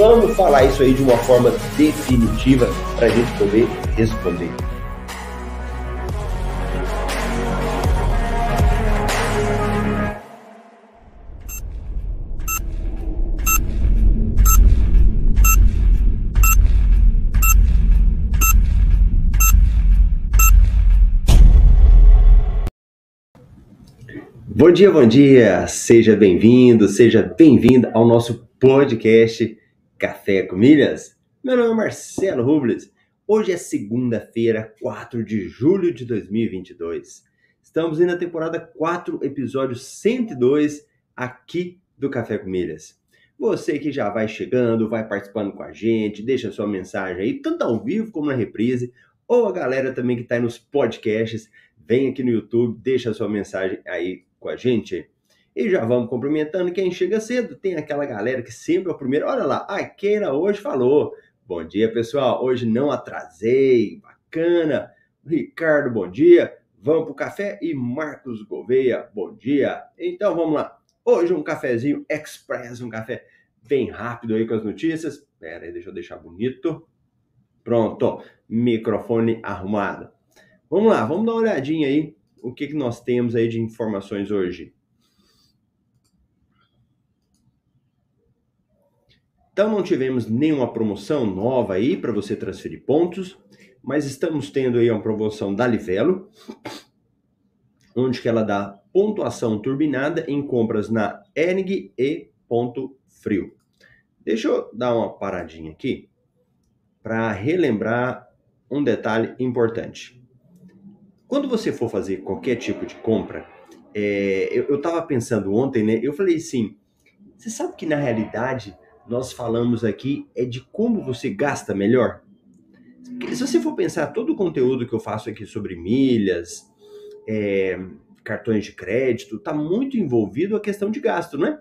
Vamos falar isso aí de uma forma definitiva para a gente poder responder. Bom dia, bom dia! Seja bem-vindo, seja bem-vinda ao nosso podcast Café com Milhas? Meu nome é Marcelo Rubles. Hoje é segunda-feira, 4 de julho de 2022. Estamos indo na temporada 4, episódio 102 aqui do Café com Milhas. Você que já vai chegando, vai participando com a gente, deixa sua mensagem aí, tanto ao vivo como na reprise, ou a galera também que está aí nos podcasts, vem aqui no YouTube, deixa sua mensagem aí com a gente. E já vamos cumprimentando quem chega cedo. Tem aquela galera que sempre é o primeiro. Olha lá, a Keira hoje falou. Bom dia, pessoal. Hoje não atrasei. Bacana. Ricardo, bom dia. Vamos pro café. E Marcos Gouveia, bom dia. Então vamos lá. Hoje um cafezinho express, um café bem rápido aí com as notícias. Pera aí, deixa eu deixar bonito. Pronto, microfone arrumado. Vamos lá, vamos dar uma olhadinha aí o que, que nós temos aí de informações hoje. Então não tivemos nenhuma promoção nova aí para você transferir pontos, mas estamos tendo aí uma promoção da Livelo, onde que ela dá pontuação turbinada em compras na Enig e Ponto Frio. Deixa eu dar uma paradinha aqui para relembrar um detalhe importante. Quando você for fazer qualquer tipo de compra, é, eu estava pensando ontem, né? Eu falei assim, você sabe que na realidade nós falamos aqui é de como você gasta melhor. Se você for pensar todo o conteúdo que eu faço aqui sobre milhas, é, cartões de crédito, está muito envolvido a questão de gasto, não é?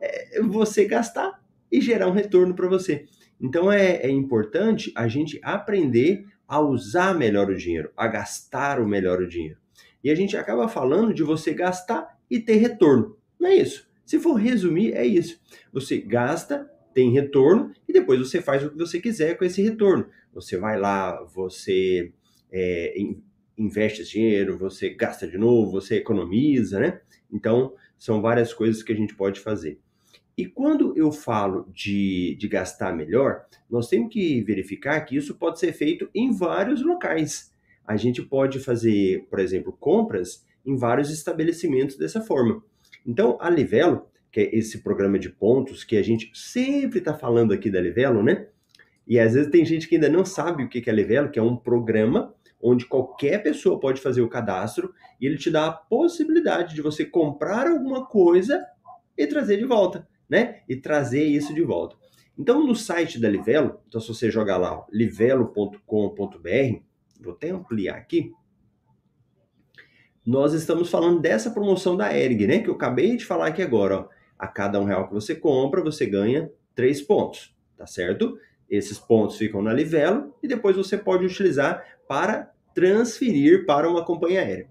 é você gastar e gerar um retorno para você. Então é, é importante a gente aprender a usar melhor o dinheiro, a gastar o melhor o dinheiro. E a gente acaba falando de você gastar e ter retorno. Não é isso? Se for resumir, é isso. Você gasta, tem retorno e depois você faz o que você quiser com esse retorno. Você vai lá, você é, investe esse dinheiro, você gasta de novo, você economiza, né? Então, são várias coisas que a gente pode fazer. E quando eu falo de, de gastar melhor, nós temos que verificar que isso pode ser feito em vários locais. A gente pode fazer, por exemplo, compras em vários estabelecimentos dessa forma. Então, a Livelo, que é esse programa de pontos que a gente sempre está falando aqui da Livelo, né? E às vezes tem gente que ainda não sabe o que é Livelo, que é um programa onde qualquer pessoa pode fazer o cadastro e ele te dá a possibilidade de você comprar alguma coisa e trazer de volta, né? E trazer isso de volta. Então, no site da Livelo, então se você jogar lá livelo.com.br, vou até ampliar aqui, nós estamos falando dessa promoção da ERG, né? Que eu acabei de falar aqui agora. Ó. A cada um real que você compra, você ganha três pontos, tá certo? Esses pontos ficam na Livelo e depois você pode utilizar para transferir para uma companhia aérea.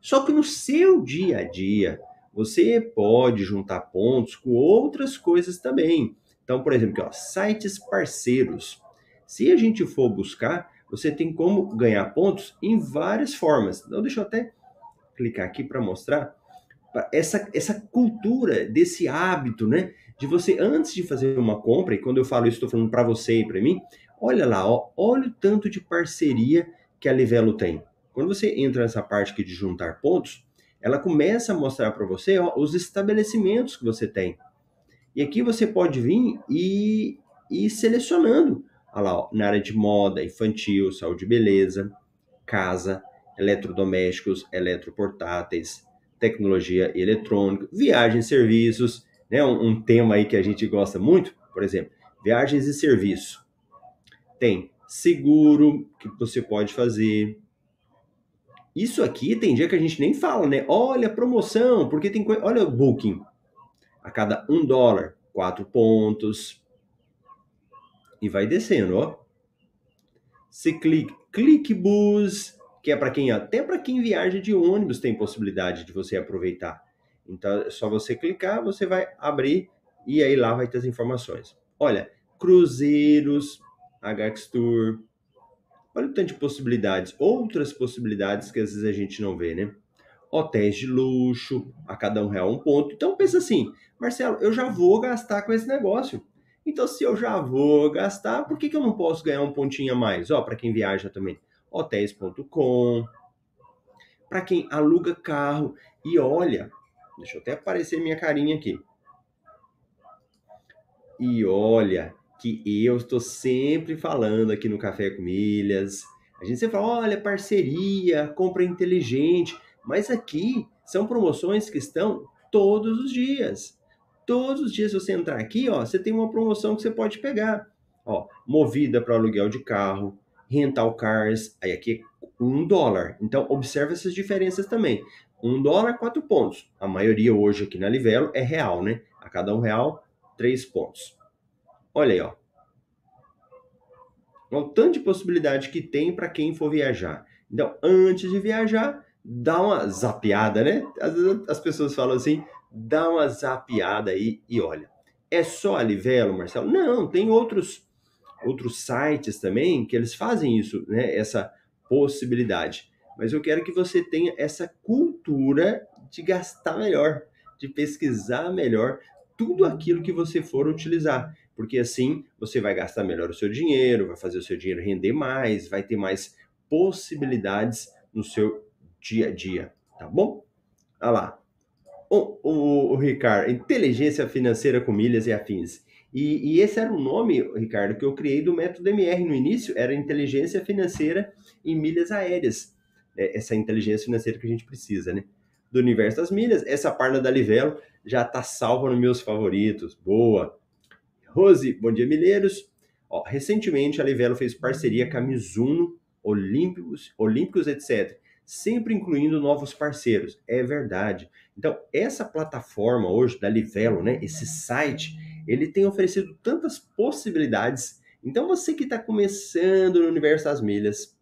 Só que no seu dia a dia, você pode juntar pontos com outras coisas também. Então, por exemplo, aqui, ó, sites parceiros. Se a gente for buscar, você tem como ganhar pontos em várias formas. Então, deixa eu até clicar aqui para mostrar essa, essa cultura desse hábito, né? De você, antes de fazer uma compra, e quando eu falo isso, estou falando para você e para mim, olha lá, ó, olha o tanto de parceria que a Livelo tem. Quando você entra nessa parte aqui de juntar pontos, ela começa a mostrar para você ó, os estabelecimentos que você tem. E aqui você pode vir e ir selecionando. Olha lá, ó, na área de moda, infantil, saúde e beleza, casa, eletrodomésticos, eletroportáteis, tecnologia eletrônica, viagem e serviços, né? Um, um, tema aí que a gente gosta muito, por exemplo, viagens e serviço. Tem seguro que você pode fazer. Isso aqui tem dia que a gente nem fala, né? Olha promoção, porque tem coisa. Olha o booking. A cada um dólar, quatro pontos. E vai descendo, ó. Se clica, ClickBus, que é para quem até para quem viaja de ônibus tem possibilidade de você aproveitar. Então é só você clicar, você vai abrir e aí lá vai ter as informações. Olha, cruzeiros, HX Tour. Olha o tanto de possibilidades, outras possibilidades que às vezes a gente não vê, né? Hotéis de luxo, a cada um real um ponto. Então pensa assim, Marcelo, eu já vou gastar com esse negócio. Então, se eu já vou gastar, por que, que eu não posso ganhar um pontinho a mais? Ó, para quem viaja também. Hotéis.com. Para quem aluga carro. E olha, deixa eu até aparecer minha carinha aqui. E olha, que eu estou sempre falando aqui no Café com Milhas. A gente sempre fala, olha, parceria, compra inteligente. Mas aqui são promoções que estão todos os dias. Todos os dias você entrar aqui, ó, você tem uma promoção que você pode pegar. Ó, movida para aluguel de carro, rental cars, aí aqui é um dólar. Então, observe essas diferenças também. Um dólar, quatro pontos. A maioria hoje aqui na Livelo é real, né? A cada um real, três pontos. Olha aí, ó. O tanto de possibilidade que tem para quem for viajar. Então, antes de viajar, dá uma zapiada, né? Às vezes as pessoas falam assim, dá uma zapiada aí e olha. É só a Livelo, Marcelo? Não, tem outros outros sites também que eles fazem isso, né? Essa possibilidade. Mas eu quero que você tenha essa cultura de gastar melhor, de pesquisar melhor tudo aquilo que você for utilizar, porque assim você vai gastar melhor o seu dinheiro, vai fazer o seu dinheiro render mais, vai ter mais possibilidades no seu dia a dia, tá bom? Olha lá, o, o, o, Ricardo, inteligência financeira com milhas e afins. E, e, esse era o nome, Ricardo, que eu criei do método MR no início, era inteligência financeira em milhas aéreas. É, essa inteligência financeira que a gente precisa, né? Do universo das milhas, essa parna da Livelo já está salva nos meus favoritos. Boa! Rose, bom dia, milheiros. Ó, recentemente a Livelo fez parceria com a Mizuno, Olímpicos, Olímpicos, etc sempre incluindo novos parceiros. É verdade. Então, essa plataforma hoje da Livelo, né, esse site, ele tem oferecido tantas possibilidades. Então, você que está começando no universo das milhas,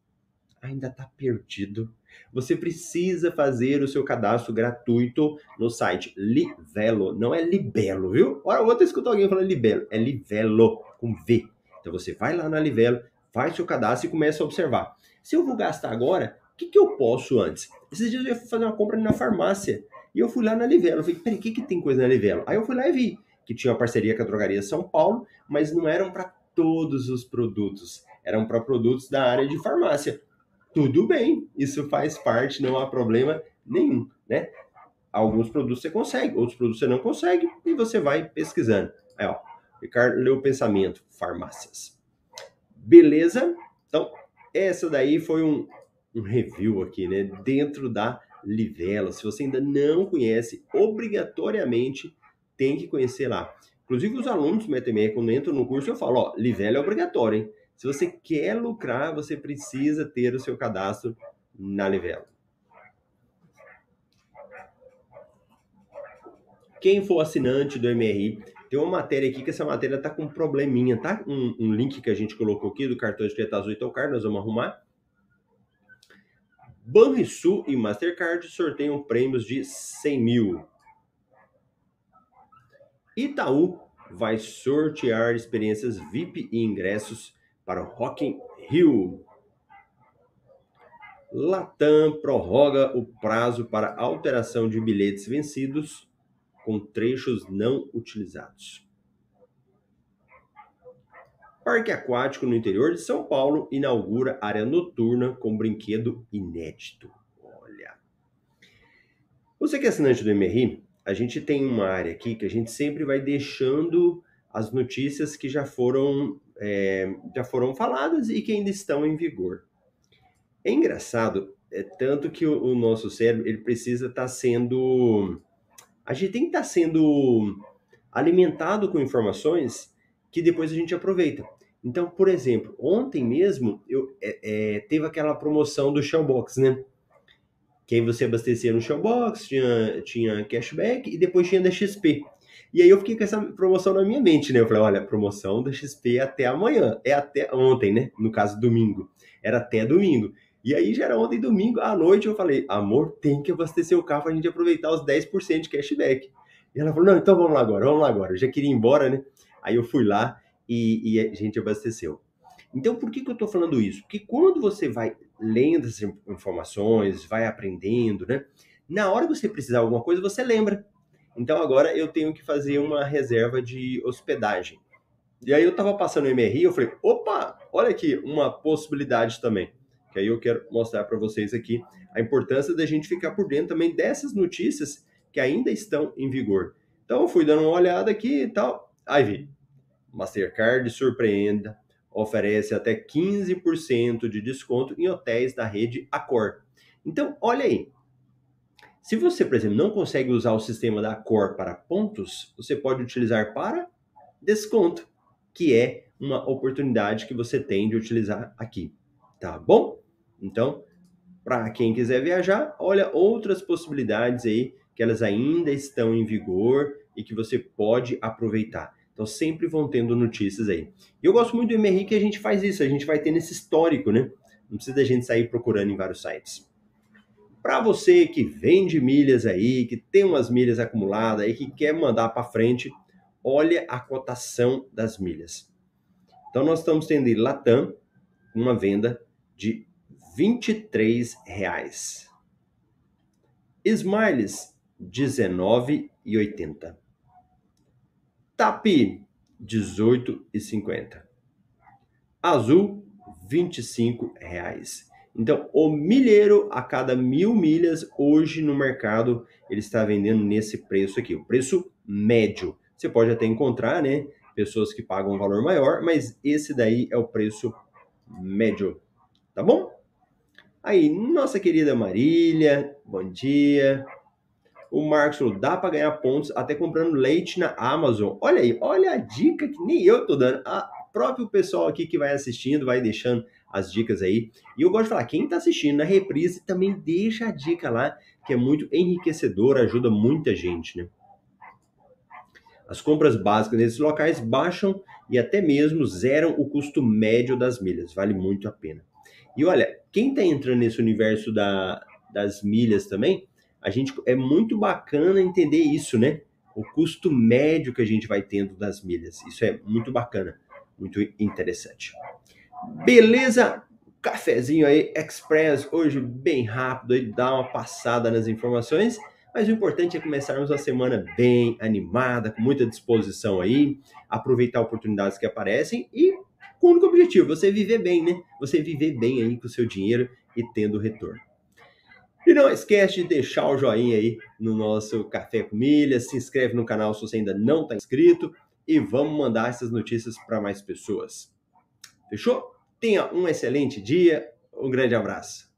ainda está perdido. Você precisa fazer o seu cadastro gratuito no site Livelo. Não é Libelo, viu? Ora, outra escuta alguém falando Libelo. É Livelo, com V. Então, você vai lá na Livelo, faz seu cadastro e começa a observar. Se eu vou gastar agora, o que, que eu posso antes? Esses dias eu ia fazer uma compra na farmácia e eu fui lá na Livelo. Falei, peraí, o que, que tem coisa na Livelo? Aí eu fui lá e vi que tinha uma parceria com a Drogaria São Paulo, mas não eram para todos os produtos, eram para produtos da área de farmácia. Tudo bem, isso faz parte, não há problema nenhum, né? Alguns produtos você consegue, outros produtos você não consegue, e você vai pesquisando. Aí, ó, Ricardo leu o pensamento, farmácias. Beleza? Então, essa daí foi um, um review aqui, né? Dentro da Livelo. Se você ainda não conhece, obrigatoriamente tem que conhecer lá. Inclusive, os alunos do MetaMR, quando entram no curso, eu falo: ó, Livelo é obrigatório, hein? Se você quer lucrar, você precisa ter o seu cadastro na Livelo. Quem for assinante do MRI, tem uma matéria aqui que essa matéria tá com um probleminha, tá? Um, um link que a gente colocou aqui do cartão de Treta Azul e Tocar, nós vamos arrumar. Banrisul e Mastercard sorteiam prêmios de 100 mil. Itaú vai sortear experiências VIP e ingressos para o Rock in Rio. Latam prorroga o prazo para alteração de bilhetes vencidos com trechos não utilizados. Parque Aquático no interior de São Paulo inaugura área noturna com brinquedo inédito. Olha. Você que é assinante do MRI, a gente tem uma área aqui que a gente sempre vai deixando as notícias que já foram, é, já foram faladas e que ainda estão em vigor. É engraçado, é tanto que o, o nosso cérebro ele precisa estar tá sendo. A gente tem que estar tá sendo alimentado com informações que depois a gente aproveita. Então, por exemplo, ontem mesmo eu é, é, teve aquela promoção do Shellbox, né? Que aí você abastecia no Shellbox, tinha, tinha cashback e depois tinha da XP. E aí eu fiquei com essa promoção na minha mente, né? Eu falei, olha, promoção da XP é até amanhã, é até ontem, né? No caso, domingo. Era até domingo. E aí já era ontem, domingo, à noite, eu falei, amor, tem que abastecer o carro pra gente aproveitar os 10% de cashback. E ela falou, não, então vamos lá agora, vamos lá agora. Eu já queria ir embora, né? Aí eu fui lá e, e a gente abasteceu. Então, por que, que eu estou falando isso? Porque quando você vai lendo essas informações, vai aprendendo, né? Na hora que você precisar de alguma coisa, você lembra. Então, agora eu tenho que fazer uma reserva de hospedagem. E aí eu estava passando o MRI, eu falei, opa, olha aqui, uma possibilidade também. Que aí eu quero mostrar para vocês aqui a importância da gente ficar por dentro também dessas notícias que ainda estão em vigor. Então, eu fui dando uma olhada aqui e tal. Aí vi, Mastercard surpreenda, oferece até 15% de desconto em hotéis da rede Accor. Então, olha aí. Se você, por exemplo, não consegue usar o sistema da Accor para pontos, você pode utilizar para desconto, que é uma oportunidade que você tem de utilizar aqui. Tá bom? Então, para quem quiser viajar, olha outras possibilidades aí que elas ainda estão em vigor e que você pode aproveitar. Então sempre vão tendo notícias aí. E eu gosto muito do MRI que a gente faz isso, a gente vai tendo esse histórico, né? Não precisa da gente sair procurando em vários sites. Para você que vende milhas aí, que tem umas milhas acumuladas aí, que quer mandar para frente, olha a cotação das milhas. Então nós estamos tendo em Latam uma venda de 23 reais. Smiles 19,80. TAP 18,50. Azul 25 reais. Então, o milheiro a cada mil milhas hoje no mercado ele está vendendo nesse preço aqui, o preço médio. Você pode até encontrar, né, pessoas que pagam um valor maior, mas esse daí é o preço médio, tá bom? Aí, nossa querida Marília, bom dia. O Marcos falou, dá para ganhar pontos até comprando leite na Amazon. Olha aí, olha a dica que nem eu tô dando. A próprio pessoal aqui que vai assistindo vai deixando as dicas aí. E eu gosto de falar, quem está assistindo na reprise também deixa a dica lá, que é muito enriquecedora, ajuda muita gente, né? As compras básicas nesses locais baixam e até mesmo zeram o custo médio das milhas. Vale muito a pena. E olha, quem está entrando nesse universo da, das milhas também, a gente é muito bacana entender isso, né? O custo médio que a gente vai tendo das milhas. Isso é muito bacana, muito interessante. Beleza? Cafezinho aí, Express, hoje bem rápido, aí dá uma passada nas informações, mas o importante é começarmos a semana bem animada, com muita disposição aí, aproveitar oportunidades que aparecem e com o único objetivo, você viver bem, né? Você viver bem aí com o seu dinheiro e tendo retorno. E não esquece de deixar o joinha aí no nosso Café com Milhas, se inscreve no canal se você ainda não está inscrito e vamos mandar essas notícias para mais pessoas. Fechou? Tenha um excelente dia, um grande abraço.